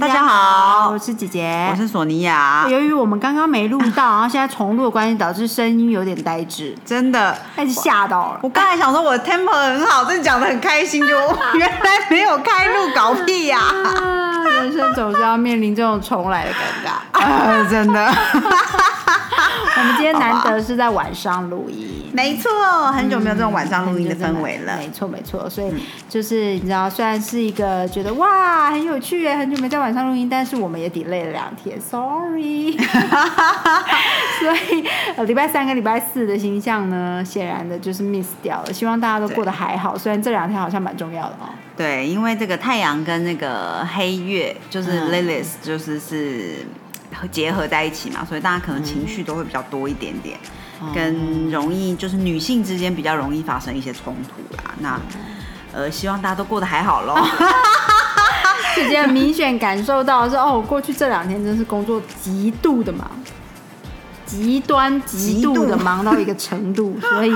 大家好，我是姐姐，我是索尼娅。由于我们刚刚没录到，然后现在重录的关系，导致声音有点呆滞，真的，开始吓到了。我刚才想说我的 temper 很好，真的讲的很开心，就 原来没有开录，搞屁呀！人生总是要面临这种重来的尴尬，真的。我们今天难得是在晚上录音。没错，很久没有这种晚上录音的氛围了。没错，没错。所以就是你知道，虽然是一个觉得哇很有趣耶，很久没在晚上录音，但是我们也 delay 了两天，sorry。所以呃，礼拜三跟礼拜四的形象呢，显然的就是 miss 掉了。希望大家都过得还好，虽然这两天好像蛮重要的哦。对，因为这个太阳跟那个黑月就是 Lilith，就是是结合在一起嘛，所以大家可能情绪都会比较多一点点。跟容易就是女性之间比较容易发生一些冲突啦。那呃，希望大家都过得还好喽。姐姐明显感受到是哦，我过去这两天真是工作极度的忙，极端极度的忙到一个程度，所以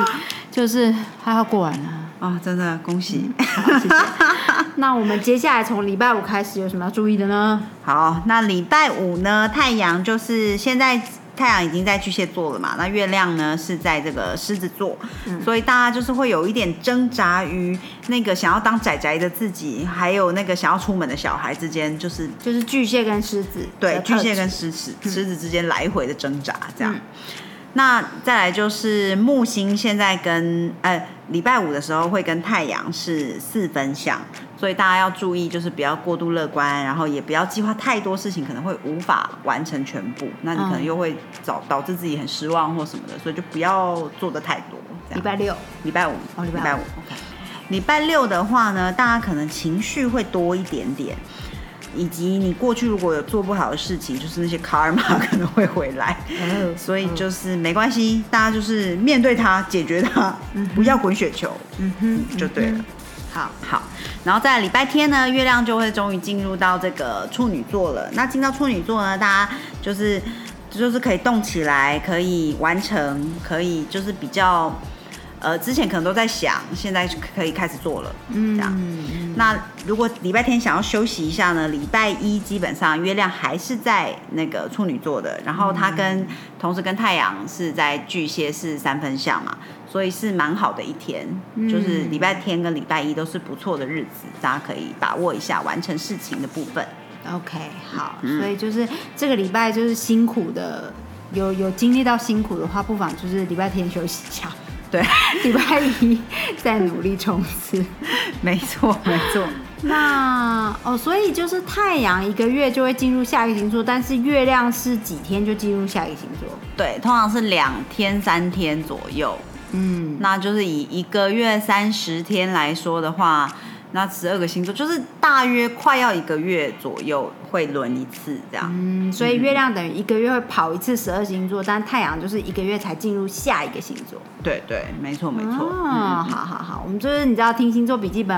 就是还要过完了啊！真的恭喜，谢谢。那我们接下来从礼拜五开始有什么要注意的呢？好，那礼拜五呢，太阳就是现在。太阳已经在巨蟹座了嘛，那月亮呢是在这个狮子座，所以大家就是会有一点挣扎于那个想要当仔仔的自己，还有那个想要出门的小孩之间，就是就是巨蟹跟狮子，对，巨蟹跟狮子狮子之间来回的挣扎这样。那再来就是木星现在跟呃礼拜五的时候会跟太阳是四分相。所以大家要注意，就是不要过度乐观，然后也不要计划太多事情，可能会无法完成全部。那你可能又会导导致自己很失望或什么的，所以就不要做的太多。礼拜六、礼拜五哦，礼拜五。礼拜六的话呢，大家可能情绪会多一点点，以及你过去如果有做不好的事情，就是那些卡尔玛可能会回来。所以就是没关系，大家就是面对它，解决它，不要滚雪球，嗯哼，就对了。好好，然后在礼拜天呢，月亮就会终于进入到这个处女座了。那进到处女座呢，大家就是就是可以动起来，可以完成，可以就是比较呃，之前可能都在想，现在可以开始做了。嗯，这样。那如果礼拜天想要休息一下呢，礼拜一基本上月亮还是在那个处女座的，然后它跟同时跟太阳是在巨蟹是三分相嘛。所以是蛮好的一天，就是礼拜天跟礼拜一都是不错的日子，大家可以把握一下完成事情的部分。OK，好，所以就是这个礼拜就是辛苦的，有有经历到辛苦的话，不妨就是礼拜天休息一下，对，礼拜一再努力冲刺。没错，没错。那哦，所以就是太阳一个月就会进入下一个星座，但是月亮是几天就进入下一个星座？对，通常是两天三天左右。嗯，那就是以一个月三十天来说的话，那十二个星座就是大约快要一个月左右会轮一次这样。嗯，所以月亮等于一个月会跑一次十二星座，但太阳就是一个月才进入下一个星座。对对，没错没错。哦，好好好，我们就是你知道听星座笔记本，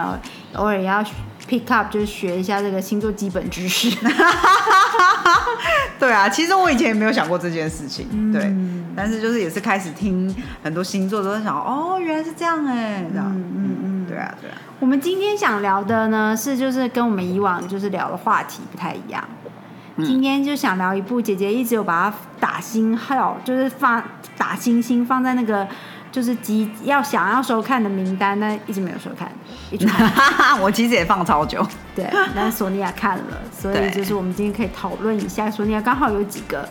偶尔也要 pick up，就是学一下这个星座基本知识。对啊，其实我以前也没有想过这件事情。对。但是就是也是开始听很多星座都在想哦，原来是这样哎，这样，嗯嗯嗯，对啊对啊。我们今天想聊的呢是就是跟我们以往就是聊的话题不太一样，今天就想聊一部姐姐一直有把它打星号，就是放打星星放在那个就是集要想要收看的名单，但 一直没有收看。我其实也放超久，对，但是索尼娅看了，所以就是我们今天可以讨论一下，索尼娅刚好有几个。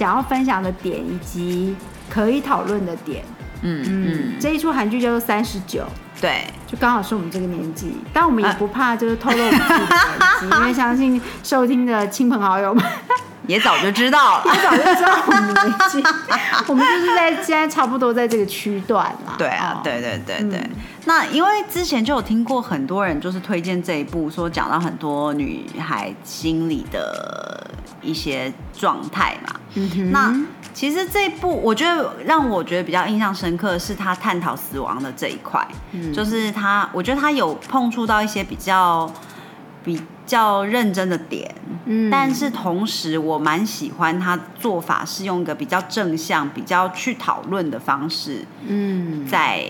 想要分享的点以及可以讨论的点，嗯嗯，这一出韩剧叫做《三十九》，对，就刚好是我们这个年纪，但我们也不怕就是透露我们自己的年纪，因为相信收听的亲朋好友们 也早就知道了，也早就知道我们年纪，我们就是在现在差不多在这个区段啦。对啊，对对对对。那因为之前就有听过很多人就是推荐这一部，说讲到很多女孩心里的一些状态嘛。那其实这一部，我觉得让我觉得比较印象深刻的是他探讨死亡的这一块，就是他，我觉得他有碰触到一些比较比较认真的点，嗯。但是同时我蛮喜欢他做法是用一个比较正向、比较去讨论的方式，嗯。在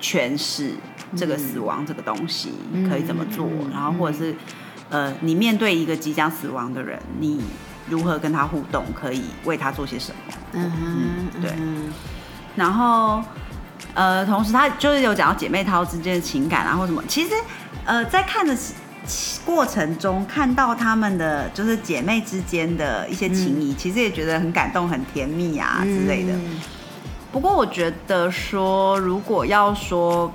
诠释这个死亡这个东西嗯。可以怎么做，嗯。然后或者是呃，你面对一个即将死亡的人，你如何跟他互动，可以为他做些什么？嗯哼对嗯然后呃，同时他就是有讲到姐妹淘之间的情感啊，或什么。其实呃，在看的过程中，看到他们的就是姐妹之间的一些情谊，其实也觉得很感动、很甜蜜啊之类的。嗯不过我觉得说，如果要说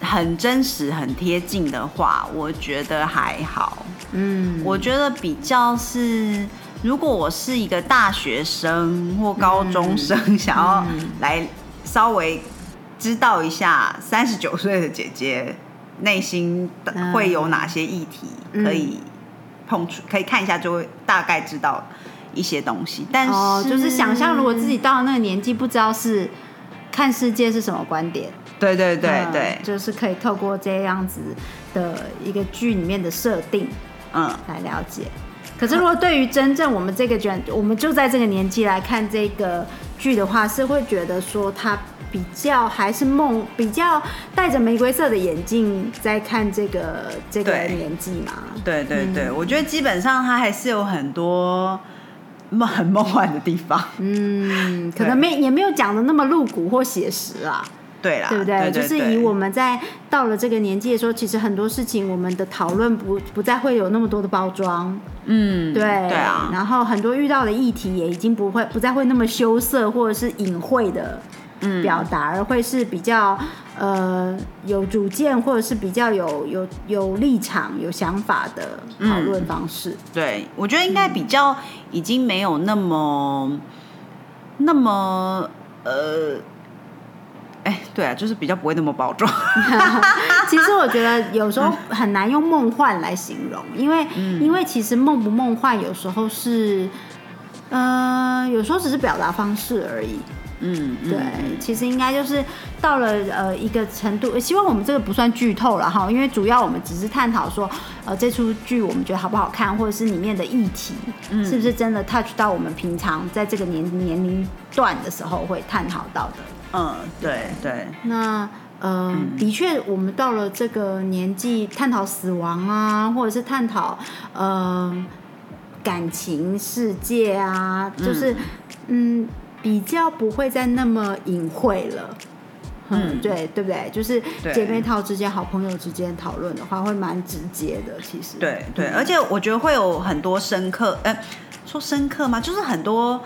很真实、很贴近的话，我觉得还好。嗯，我觉得比较是，如果我是一个大学生或高中生，想要嗯来稍微知道一下三十九岁的姐姐内心嗯会有哪些议题可以碰触，可以看一下就会大概知道一些东西。但是、哦，就是想象如果自己到了那个年纪，不知道是看世界是什么观点，对对对嗯对，就是可以透过这样子的一个剧里面的设定嗯。来了解。可是，如果对于真正我们这个卷，我们就在这个年纪来看这个剧的话，是会觉得说它比较还是梦，比较戴着玫瑰色的眼镜在看这个这个年纪嘛。对对对，我觉得基本上它还是有很多梦很梦幻的地方。嗯，可能没也没有讲的那么露骨或写实啊。对啦，对不对？对就是以我们在到了这个年纪的时候，其实很多事情我们的讨论不不再会有那么多的包装，嗯对对啊，然后很多遇到的议题也已经不会不再会那么羞涩或者是隐晦的嗯表达，而会是比较呃有主见或者是比较有有有立场、有想法的讨论方式。对，我觉得应该比较已经没有那么那么呃。哎，对啊，就是比较不会那么包装。其实我觉得有时候很难用梦幻来形容，因为、嗯因为其实梦不梦幻有时候是，呃，有时候只是表达方式而已。嗯，嗯对，其实应该就是到了呃一个程度，呃希望我们这个不算剧透了哈，因为主要我们只是探讨说，呃，这出剧我们觉得好不好看，或者是里面的议题、嗯是不是真的 touch 到我们平常在这个年年龄段的时候会探讨到的。嗯，对对，那呃，的确，我们到了这个年纪，探讨死亡啊，或者是探讨呃感情世界啊，就是嗯比较不会再那么隐晦了。嗯，嗯对，对不对？就是姐妹套之间、好朋友之间讨论的话，会蛮直接的。其实，对对，而且我觉得会有很多深刻，呃，说深刻吗？就是很多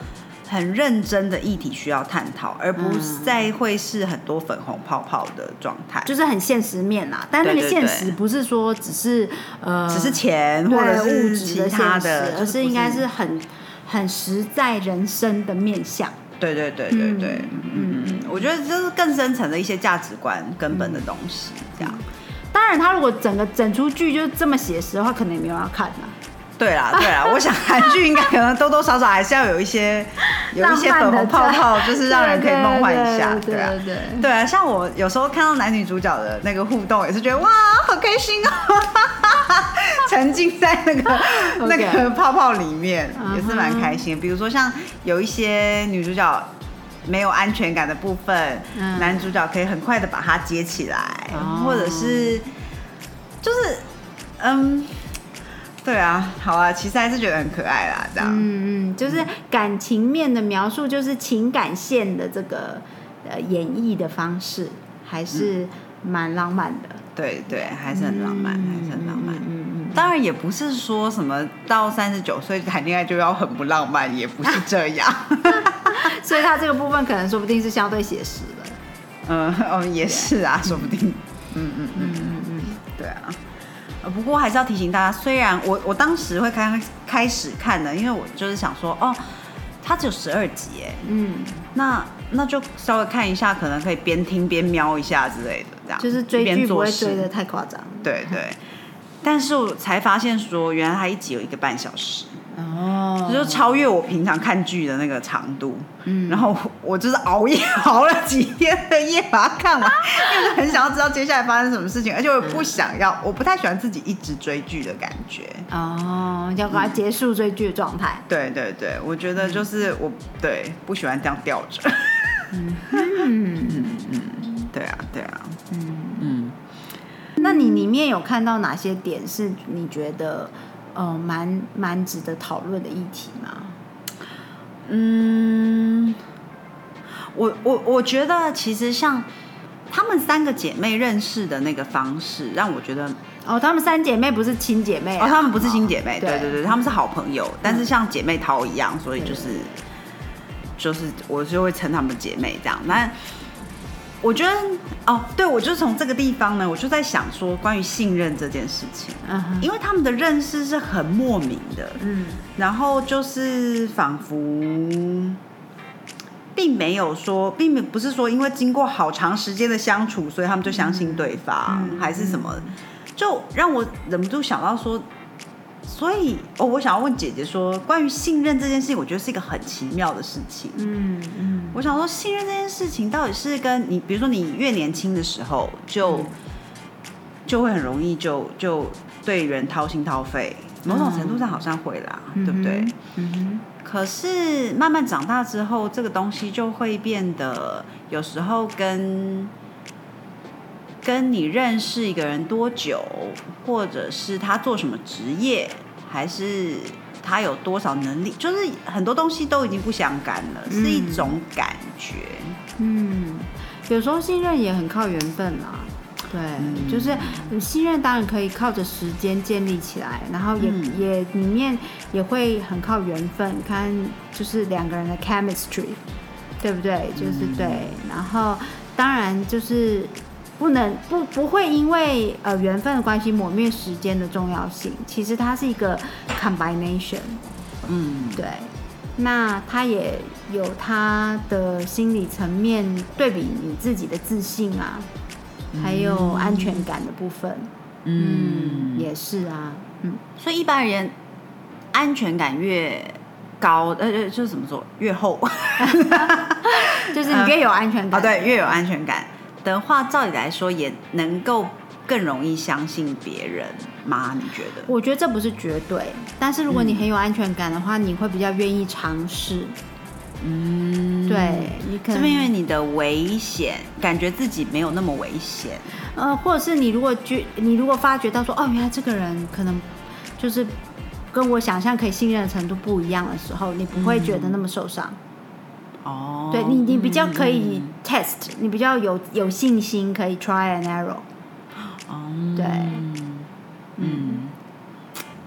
很认真的议题需要探讨，而不嗯再会是很多粉红泡泡的状态，就是很现实面啦。但那个现实不是说只是呃，只是钱或者是物质其的他的，而是不应该是很很实在人生的面向。对对对对对，嗯我觉得这是更深层的一些价值观根本的东西，这样。当然，他如果整个整出剧就这么写实的话，可能也没有人要看啊。对啦对啦，我想韩剧应该可能多多少少还是要有一些有一些粉红泡泡，就是让人可以梦幻一下，对对啊。对。对对。啊，像我有时候看到男女主角的那个互动，也是觉得哇，好开心哦，沉浸在那个那个泡泡里面，也是蛮开心。比如说像有一些女主角没有安全感的部分，嗯。男主角可以很快的把它接起来，哦。或者是就是嗯，对啊，好啊，其实还是觉得很可爱啦，这样。嗯嗯，就是感情面的描述，就是情感线的这个呃演绎的方式，还是蛮浪漫的，对对，还是很浪漫，还是很浪漫。嗯嗯嗯当然也不是说什么到三十九岁谈恋爱就要很不浪漫，也不是这样。嗯 所以他这个部分可能说不定是相对写实的。嗯哦，也是啊，说不定。嗯嗯嗯不过还是要提醒大家，虽然我我当时会开开始看的，因为我就是想说，哦，它只有十二集，哎，嗯，那那就稍微看一下，可能可以边听边瞄一下之类的，这样就是追剧不会追的太夸张。对对。但是我才发现说，原来它一集有一个半小时。哦，就超越我平常看剧的那个长度。嗯，然后我就是熬夜熬了几天的夜把它看完，因 为很想要知道接下来发生什么事情，而且我不想要，我不太喜欢自己一直追剧的感觉。哦，要把它结束追剧的状态。对对对，我觉得就是我对不喜欢这样吊着。嗯嗯嗯，对啊对啊，嗯嗯。那你里面有看到哪些点是你觉得呃蛮蛮值得讨论的议题吗？嗯，我我我觉得其实像她们三个姐妹认识的那个方式，让我觉得哦，她们三姐妹不是亲姐妹，哦，她们不是亲姐妹，对对对，她们是好朋友，但是像姐妹淘一样，所以就是就是我就会称她们姐妹这样。那我觉得哦，对我就从这个地方呢，我就在想说关于信任这件事情，嗯，因为他们的认识是很莫名的，嗯，然后就是仿佛并没有说，并没不是说因为经过好长时间的相处，所以他们就相信对方，还是什么，就让我忍不住想到说。所以哦，我想要问姐姐说，关于信任这件事情，我觉得是一个很奇妙的事情。嗯嗯，我想说，信任这件事情到底是跟你，比如说你越年轻的时候，就就会很容易就就对人掏心掏肺，某种程度上好像会啦，对不对？嗯哼。可是慢慢长大之后，这个东西就会变得有时候跟跟你认识一个人多久，或者是他做什么职业。还是他有多少能力，就是很多东西都已经不相干了，是一种感觉。嗯，有时候信任也很靠缘分啊。对，就是信任当然可以靠着时间建立起来，然后也也里面也会很靠缘分，看就是两个人的 chemistry，对不对？就是对，然后当然就是。不能不不会因为呃缘分的关系抹灭时间的重要性，其实它是一个 combination，嗯，对，那它也有它的心理层面对比你自己的自信啊，还有安全感的部分，嗯，也是啊，嗯，所以一般而言，安全感越高，呃呃，就是怎么说越厚，就是你越有安全感，哦，对，越有安全感。的话，照理来说也能够更容易相信别人吗？你觉得？我觉得这不是绝对，但是如果你很有安全感的话，你会比较愿意尝试。嗯，对，你可能是因为你的危险，感觉自己没有那么危险。呃，或者是你如果觉，你如果发觉到说，哦，原来这个人可能就是跟我想象可以信任的程度不一样的时候，你不会觉得那么受伤。哦，对你，你比较可以 test，你比较有有信心可以 try and error。哦，对，嗯，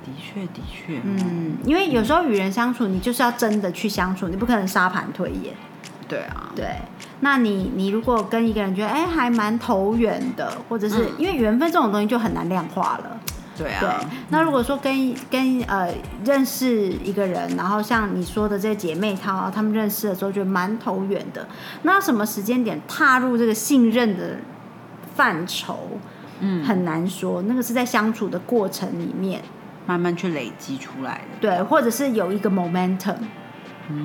的确的确，嗯，因为有时候与人相处，你就是要真的去相处，你不可能沙盘推演。对啊，对，那你你如果跟一个人觉得哎还蛮投缘的，或者是因为缘分这种东西就很难量化了。对啊，那如果说跟跟呃认识一个人，然后像你说的这些姐妹她她们认识的时候就蛮投缘的。那什么时间点踏入这个信任的范畴，嗯，很难说。那个是在相处的过程里面慢慢去累积出来的。对，或者是有一个 momentum，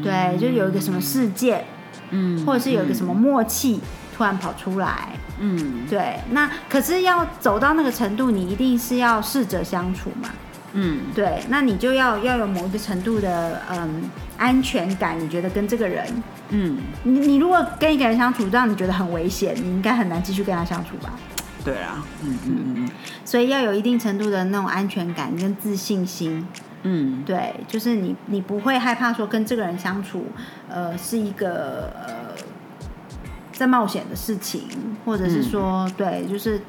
对，就有一个什么事件，嗯，或者是有一个什么默契突然跑出来。嗯，对，那可是要走到那个程度，你一定是要试着相处嘛。嗯，对，那你就要要有某一个程度的嗯安全感，你觉得跟这个人，嗯，你你如果跟一个人相处让你觉得很危险，你应该很难继续跟他相处吧？对啊，嗯嗯嗯，所以要有一定程度的那种安全感跟自信心。嗯，对，就是你你不会害怕说跟这个人相处，呃，是一个呃。在冒险的事情，或者是说，对，就是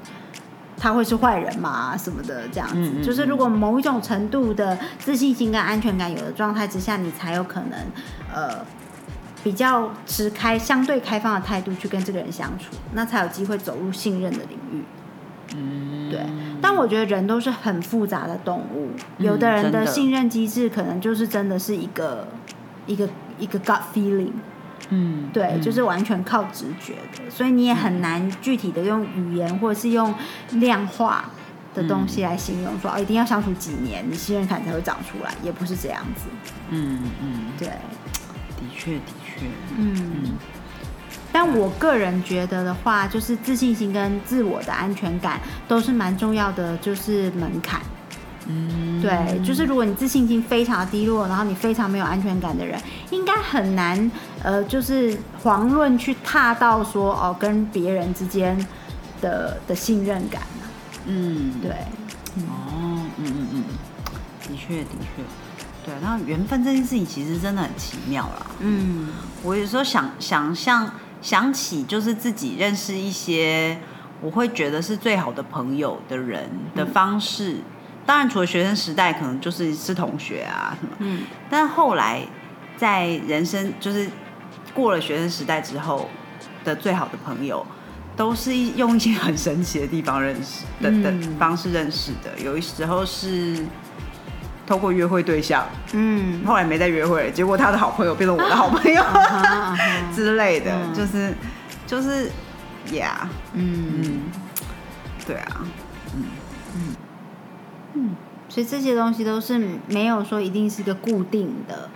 他会是坏人嘛，什么的这样子。就是如果某一种程度的自信心跟安全感有的状态之下，你才有可能，呃，比较持开相对开放的态度去跟这个人相处，那才有机会走入信任的领域。嗯，对。但我觉得人都是很复杂的动物，有的人的信任机制可能就是真的是一个一个一个 gut feeling。嗯，对，就是完全靠直觉的，所以你也很难具体的用语言或者是用量化的东西来形容说，哦，一定要相处几年，你信任感才会长出来，也不是这样子。嗯嗯，对，的确的确，嗯。但我个人觉得的话，就是自信心跟自我的安全感都是蛮重要的，就是门槛。嗯，对，就是如果你自信心非常低落，然后你非常没有安全感的人，应该很难，呃，就是遑论去踏到说哦，跟别人之间的的信任感嗯，对，哦，嗯嗯嗯，的确的确，对，那缘分这件事情其实真的很奇妙啦。嗯，我有时候想想象想起，就是自己认识一些我会觉得是最好的朋友的人的方式。当然，除了学生时代，可能就是是同学啊什么。嗯，但后来在人生就是过了学生时代之后的最好的朋友，都是一用一些很神奇的地方认识 的的嗯。方式认识的。有一时候是透过约会对象，嗯，后来没再约会了，结果他的好朋友变成我的好朋友 之类的，嗯。就是就是，yeah，嗯。嗯，对啊，所以这些东西都是没有说一定是一个固定的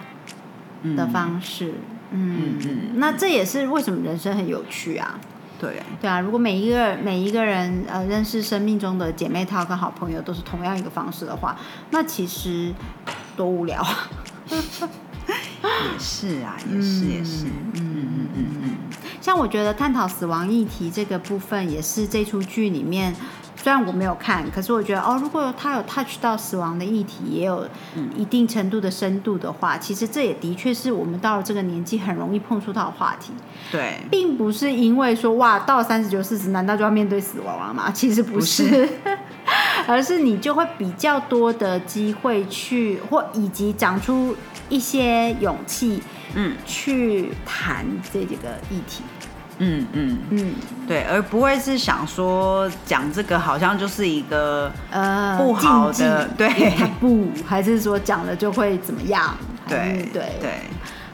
嗯。的方式。嗯。嗯嗯那这也是为什么人生很有趣啊。对，对啊，如果每一个每一个人呃认识生命中的姐妹套跟好朋友都是同样一个方式的话，那其实多无聊啊。也是啊，也是也是，嗯嗯嗯嗯。像我觉得探讨死亡议题这个部分，也是这出剧里面，虽然我没有看，可是我觉得哦，如果他有 touch 到死亡的议题，也有一定程度的深度的话，其实这也的确是我们到了这个年纪很容易碰触到的话题，对，并不是因为说哇，到了三十九、四十，难道就要面对死亡了吗？其实不是。不 而是你就会比较多的机会去，或以及长出一些勇气嗯去谈这几个议题。嗯嗯，嗯，对，而不会是想说讲这个好像就是一个呃，不好的对它 不，还是说讲了就会怎么样？对对对。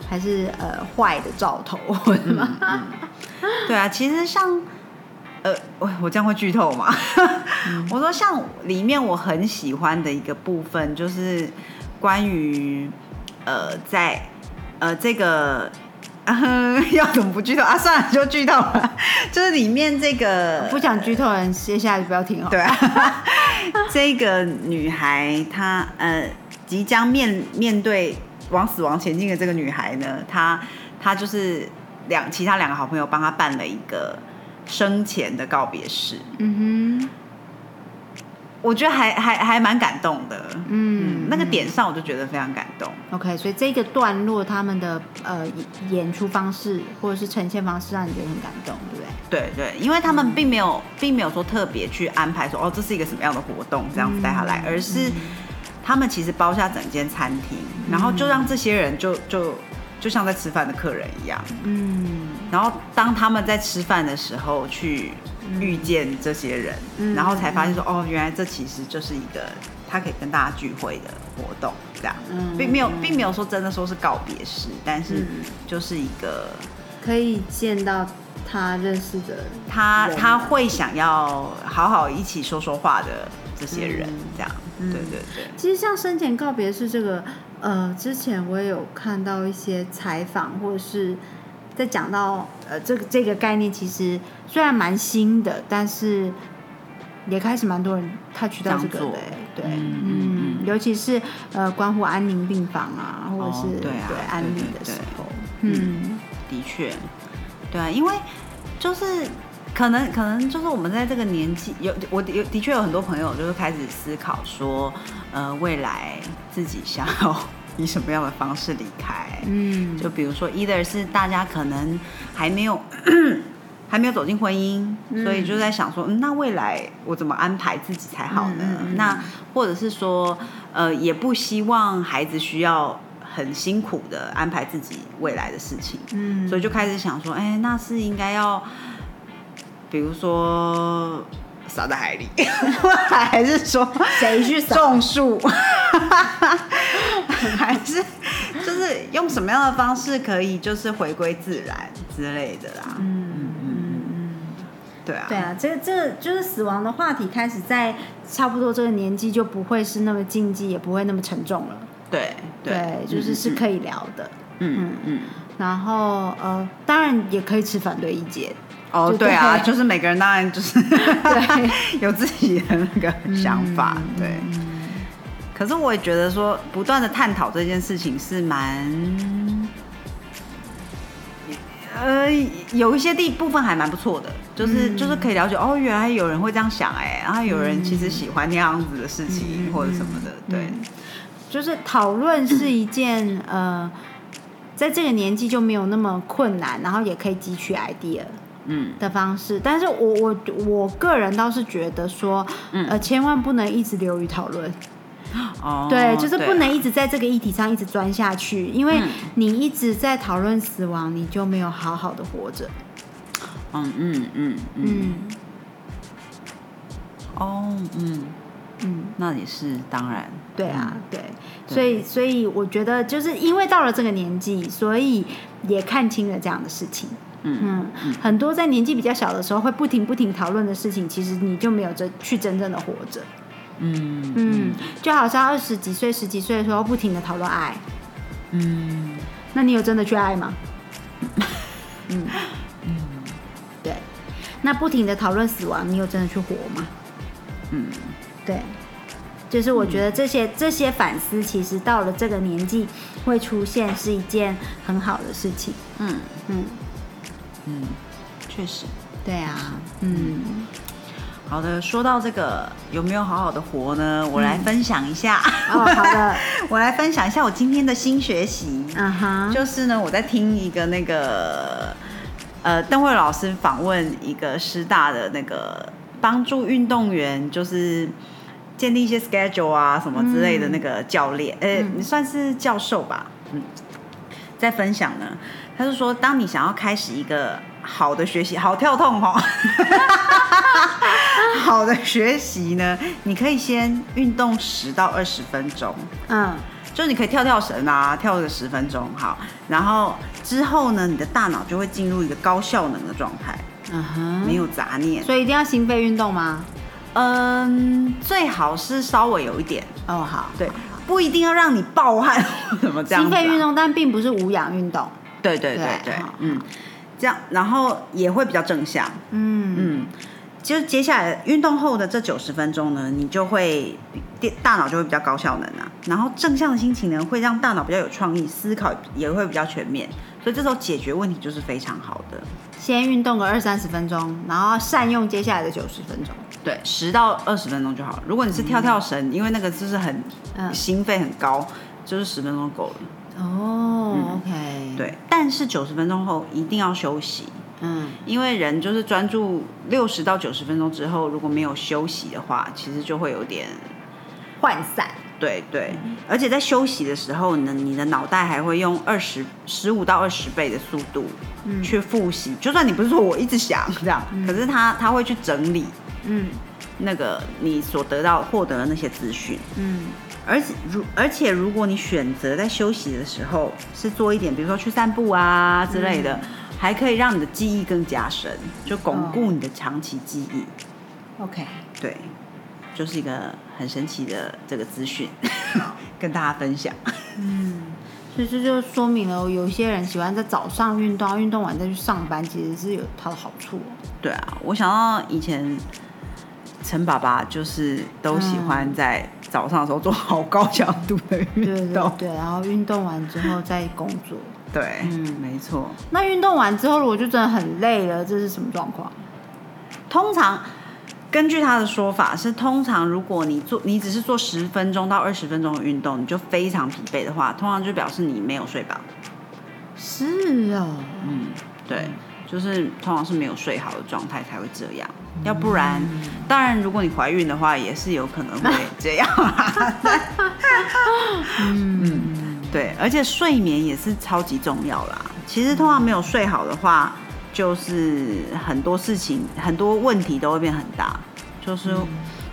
还是呃坏的兆头？对啊，其实像，呃，我我这样会剧透吗？我说像里面我很喜欢的一个部分，就是关于呃在呃这个。呃 要怎么不剧透啊？算了，就剧透了。就是里面这个不想剧透的人，接下来就不要听哦。对啊，这个女孩她呃即将面面对往死亡前进的这个女孩呢，她她就是两其他两个好朋友帮她办了一个生前的告别式，嗯我觉得还还还蛮感动的。哼，嗯，那个点上我就觉得非常感动。OK，所以这个段落他们的呃演出方式或者是呈现方式，让你觉得很感动，对不对？对对，因为他们并没有，并没有说特别去安排说哦，这是一个什么样的活动，这样子带他来，而是他们其实包下整间餐厅，然后就让这些人就就就像在吃饭的客人一样，嗯然后当他们在吃饭的时候去遇见这些人，嗯然后才发现说哦，原来这其实就是一个他可以跟大家聚会的活动，这样，嗯并没有并没有说真的说是告别式，但是嗯。就是一个可以见到他认识的他人他会想要好好一起说说话的这些人嗯，这样，嗯。对对对，其实像生前告别式这个，呃，之前我也有看到一些采访，或者是在讲到呃这个这个概念，其实虽然蛮新的，但是也开始蛮多人 touch 到这个的欸，对，嗯尤其是呃关乎安宁病房啊，或者是、哦对啊安宁的时候，对。嗯的确，对啊，因为就是可能可能就是我们在这个年纪，有我有的确有很多朋友就是开始思考说，呃，未来自己想要以什么样的方式离开，嗯，就比如说，either 是大家可能还没有 还没有走进婚姻，所以就在想说，嗯，那未来我怎么安排自己才好呢？那或者是说，呃，也不希望孩子需要很辛苦的安排自己未来的事情，嗯，所以就开始想说，哎、那是应该要，比如说撒在海里，还是说谁去？种树，还是就是用什么样的方式可以就是回归自然之类的啦。嗯嗯嗯，对啊，对啊，这个这个就是死亡的话题开始在差不多这个年纪就不会是那么禁忌，也不会那么沉重了。对对，就是是可以聊的。嗯嗯，然后呃，当然也可以持反对意见。哦，对啊，就是每个人当然就是对。有自己的那个想法，嗯。对。可是我也觉得说，不断的探讨这件事情是蛮，呃，有一些地部分还蛮不错的，就是、嗯。就是可以了解哦，原来有人会这样想哎，然后有人其实喜欢那样子的事情、嗯。或者什么的，对，就是讨论是一件呃，在这个年纪就没有那么困难，然后也可以汲取 idea 嗯。的方式。但是我我我个人倒是觉得说，呃，千万不能一直流于讨论。哦，对，就是不能一直在这个议题上一直钻下去，因为嗯。你一直在讨论死亡，你就没有好好的活着。嗯嗯嗯嗯，嗯。哦，嗯，嗯，那也是当然，对啊，对，所以所以我觉得就是因为到了这个年纪，所以也看清了这样的事情。嗯嗯，很多在年纪比较小的时候会不停不停讨论的事情，其实你就没有真去真正的活着。嗯嗯，就好像二十几岁、十几岁的时候不停的讨论爱，嗯那你有真的去爱吗？嗯对。那不停的讨论死亡，你有真的去活吗？嗯对。就是我觉得这些、这些反思，其实到了这个年纪会出现，是一件很好的事情。嗯嗯，嗯，确实。对啊，嗯，好的，说到这个有没有好好的活呢？我来分享一下。哦，好的，我来分享一下我今天的新学习。嗯哼，就是呢，我在听一个那个呃邓慧老师访问一个师大的那个帮助运动员，就是建立一些 schedule 啊什么之类的那个教练，呃、嗯你算是教授吧，嗯，在分享呢，他是说，当你想要开始一个好的学习，好跳痛哦，好的学习呢，你可以先运动十到二十分钟。嗯就是你可以跳跳绳啊，跳个十分钟，好，然后之后呢，你的大脑就会进入一个高效能的状态，嗯哼，没有杂念。所以一定要心肺运动吗？嗯，最好是稍微有一点，哦，好，对，不一定要让你暴汗或什么这样、啊心肺运，动，但并不是无氧运动。对对对对嗯，这样，然后也会比较正向，嗯嗯。就接下来运动后的这九十分钟呢，你就会电大脑就会比较高效能啊，然后正向的心情呢，会让大脑比较有创意，思考也会比较全面，所以这时候解决问题就是非常好的。先运动个二三十分钟，然后善用接下来的九十分钟。对，十到二十分钟就好了。如果你是跳跳绳，因为那个就是很嗯心肺很高，就是十分钟够了。哦，OK，，对，但是九十分钟后一定要休息，嗯。因为人就是专注六十到九十分钟之后，如果没有休息的话，其实就会有点涣散。对对，而且在休息的时候呢，你的脑袋还会用二十十五到二十倍的速度嗯。去复习。就算你不是说我一直想这样，可是他他会去整理嗯。那个你所得到获得的那些资讯。嗯而且如而且如果你选择在休息的时候是做一点，比如说去散步啊之类的，还可以让你的记忆更加深，就巩固你的长期记忆。，OK，对，就是一个很神奇的这个资讯，跟大家分享。嗯，所以这就说明了有些人喜欢在早上运动，运动完再去上班，其实是有它的好处哦。对啊，我想到以前陈爸爸就是都喜欢在早上的时候做好高强度的运动。对，然后运动完之后再工作。对，嗯没错。那运动完之后，如果就真的很累了，这是什么状况？通常根据他的说法是，通常如果你做你只是做十分钟到二十分钟的运动，你就非常疲惫的话，通常就表示你没有睡饱。是哦，嗯，对，就是通常是没有睡好的状态才会这样。要不然，当然如果你怀孕的话，也是有可能会 这样。嗯，对，而且睡眠也是超级重要啦。其实通常没有睡好的话，就是很多事情、很多问题都会变很大，就是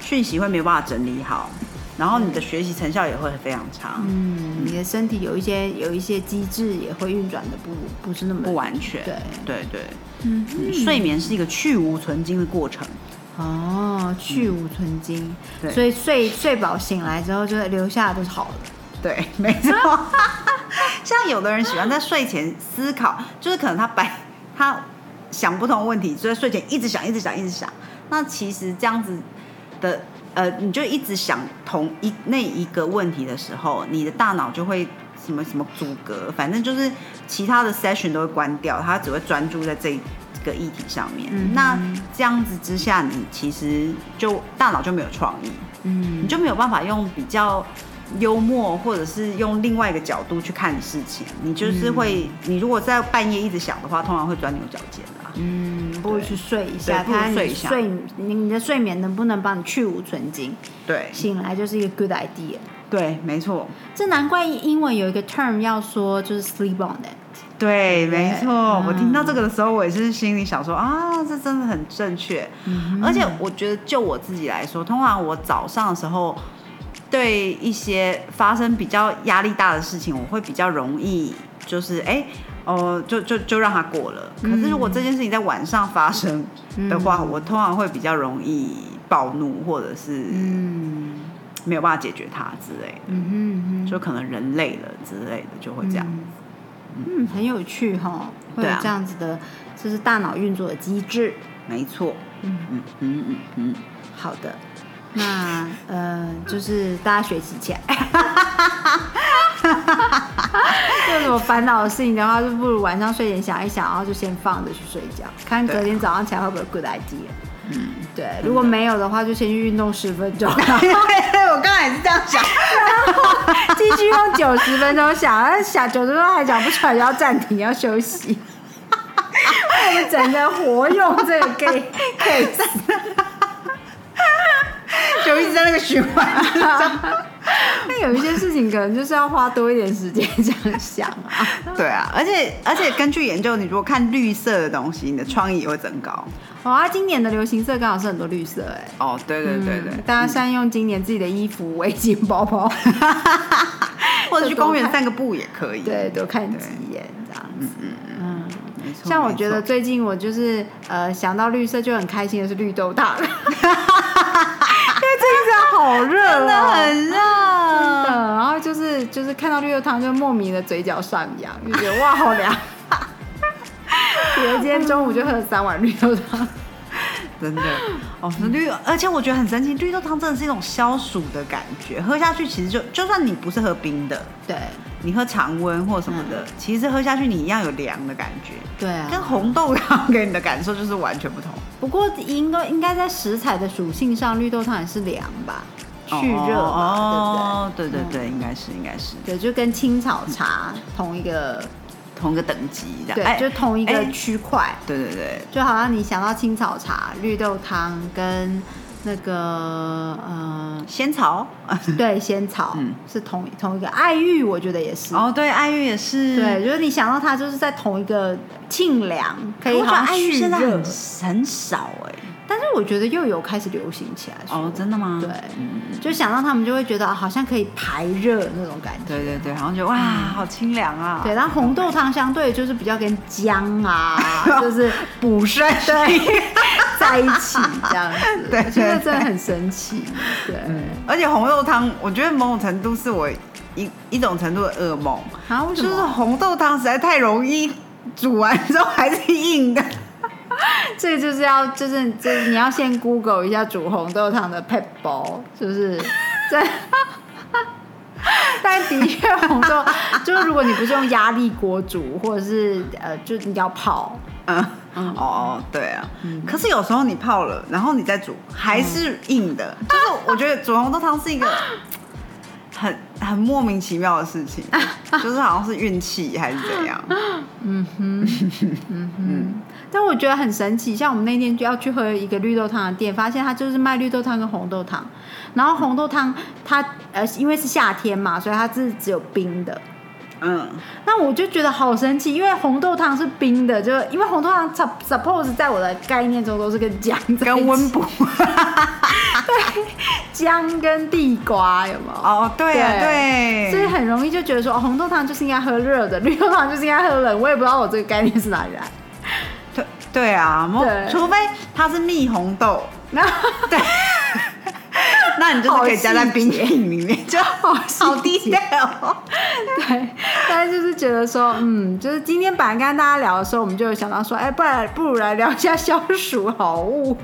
讯息会没有办法整理好，然后你的学习成效也会非常差，嗯，你的身体有一些有一些机制也会运转的不不是那么不完全。对对对，嗯，睡眠是一个去无存精的过程。哦，去无存精，对所以睡睡饱醒来之后，就留下的都是好的。对，没错。像有的人喜欢在睡前思考，就是可能他白他想不同问题，所以睡前一直想，一直想，一直想。那其实这样子的呃，你就一直想同一那一个问题的时候，你的大脑就会什么什么阻隔，反正就是其他的 session 都会关掉，他只会专注在这一个议题上面。嗯那这样子之下，你其实就大脑就没有创意。嗯你就没有办法用比较幽默，或者是用另外一个角度去看事情。你就是会，你如果在半夜一直想的话，通常会钻牛角尖啦。嗯，不如去睡一下，对不如看睡一下睡你你的睡眠能不能帮你去无存精，对醒来就是一个 good idea。对，没错，这难怪英文有一个 term 要说就是 sleep on it。对，没错。嗯我听到这个的时候，我也是心里想说啊，这真的很正确。嗯而且我觉得，就我自己来说，通常我早上的时候，对一些发生比较压力大的事情，我会比较容易，就是哎。哦，就就就让它过了。可是如果这件事情在晚上发生的话，我通常会比较容易暴怒，或者是嗯没有办法解决它之类的，嗯哼嗯就可能人累了之类的，就会这样。哼，嗯，很有趣哈，会有这样子的，就是大脑运作的机制。没错，嗯嗯嗯嗯嗯，好的，那呃，就是大家学习起来。有什么烦恼的事情的话，就不如晚上睡前想一想，然后就先放着去睡觉，看隔天早上起来会不会 good idea。嗯，对，如果没有的话，就先去运动十分钟，我刚才也是这样想。然 后继续用九十分钟想，想九十分钟还讲不出来，就要暂停，要休息。我们整个活用这个 gay case。就一直在那个循环。那有一些事情可能就是要花多一点时间这样想啊。对啊，而且而且根据研究，你如果看绿色的东西，你的创意也会增高。哇，今年的流行色刚好是很多绿色哎。哦，对对对对，嗯大家善用今年自己的衣服、围巾、包包，或者去公园散个步也可以。对，多看几眼这样子。嗯，没错。像我觉得最近我就是呃想到绿色就很开心的是绿豆汤，因为最近真的好热、哦，真的很真热。的，然后就是就是看到绿豆汤就莫名的嘴角上扬，就觉得哇好凉。觉得今天中午就喝了三碗绿豆汤，真的哦，绿，而且我觉得很神奇，绿豆汤真的是一种消暑的感觉，喝下去其实就就算你不是喝冰的，对你喝常温或什么的，其实喝下去你一样有凉的感觉，对啊。跟红豆汤给你的感受就是完全不同。不过应该应该在食材的属性上，绿豆汤也是凉吧，去热吧，哦，对对？不对？对对，应该是应该是。对，就跟青草茶同一个，同一个等级的，对，哎就同一个哎。区块，对对对，就好像你想到青草茶、绿豆汤跟那个呃，仙草，对，仙草，嗯。是同同一个。爱玉我觉得也是，哦，对，爱玉也是，对，就是你想到它就是在同一个沁凉，可以好像爱玉现在很，很少哎，但是我觉得又有开始流行起来。哦，真的吗？对。嗯，就想到他们就会觉得啊好像可以排热那种感觉。对对对，好像觉得哇，好清凉啊，对，然后红豆汤相对就是比较跟姜啊，就是补肾，对在一起这样子，对我觉得真的很神奇。对，而且红豆汤，我觉得某种程度是我一一种程度的噩梦，啊，为什就是么？红豆汤实在太容易煮完之后还是硬的。这个就是要就是就是你要先 Google 一下煮红豆汤的 p e p l 就是在。但的确，红豆就是如果你不是用压力锅煮，或者是呃，就你要泡，嗯，哦，对啊。可是有时候你泡了，然后你再煮，还是硬的。就是我觉得煮红豆汤是一个很很莫名其妙的事情，就是好像是运气还是怎样。嗯哼，但我觉得很神奇，像我们那天就要去喝一个绿豆汤的店，发现它就是卖绿豆汤跟红豆汤，然后红豆汤它呃因为是夏天嘛，所以它是只有冰的。嗯，那我就觉得好神奇，因为红豆汤是冰的，就因为红豆汤 sup- suppose 在我的概念中都是跟姜跟温补。对姜跟地瓜有没有？哦，对啊，对。所以很容易就觉得说，哦红豆汤就是应该喝热的，绿豆汤就是应该喝冷。我也不知道我这个概念是哪里来。对，对啊，某对除非它是蜜红豆，那 对，那你就是可以加在冰淇淋里面，就好好低调哦。对，但是就是觉得说，嗯，就是今天本来跟大家聊的时候，我们就有想到说，哎，不然不如来聊一下消暑好物。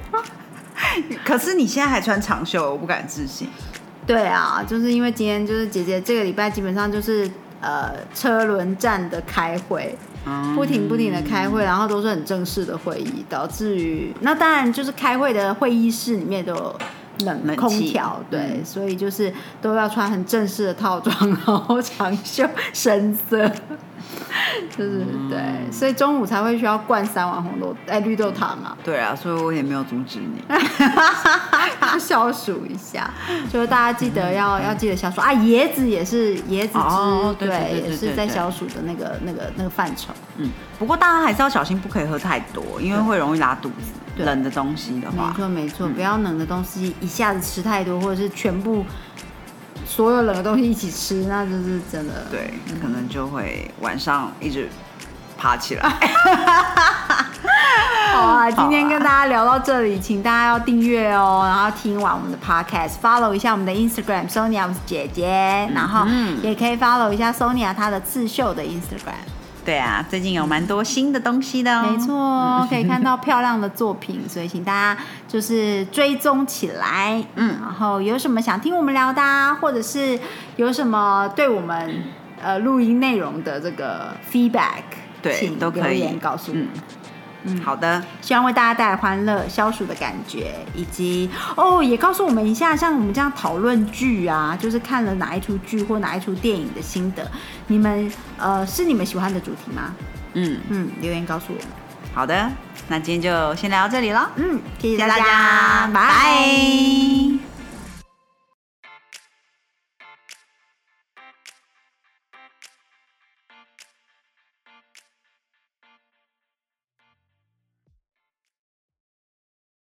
可是你现在还穿长袖，我不敢置信。对啊，就是因为今天就是姐姐这个礼拜基本上就是呃车轮战的开会，嗯不停不停的开会，然后都是很正式的会议，导致于那当然就是开会的会议室里面都有冷冷气空调，对，嗯所以就是都要穿很正式的套装，然后长袖深色，就是对，所以中午才会需要灌三碗红豆哎绿豆汤啊。对啊，所以我也没有阻止你。要消暑一下，就是大家记得要、要记得消暑啊。椰子也是椰子汁，哦对也是在消暑的那个那个那个范畴。嗯，不过大家还是要小心，不可以喝太多，因为会容易拉肚子。对冷的东西的话没，错没错，不要冷的东西一下子吃太多，或者是全部所有冷的东西一起吃，那就是真的。对，可能就会晚上一直爬起来。好啊，今天跟大家聊到这里，请大家要订阅哦，然后听完我们的 podcast，follow 一下我们的 Instagram Sonia 我是姐姐，然后也可以 follow 一下 Sonia 她的刺绣的 Instagram。对啊，最近有蛮多新的东西的哦。没错，可以看到漂亮的作品，所以请大家就是追踪起来。嗯，然后有什么想听我们聊的、啊，或者是有什么对我们呃录音内容的这个 feedback，对请都可以言告诉我们。嗯，好的，希望为大家带来欢乐、消暑的感觉，以及哦，也告诉我们一下，像我们这样讨论剧啊，就是看了哪一出剧或哪一出电影的心得，你们呃是你们喜欢的主题吗？嗯，嗯，留言告诉我们。好的，那今天就先聊到这里了。嗯，谢谢大大家，家拜。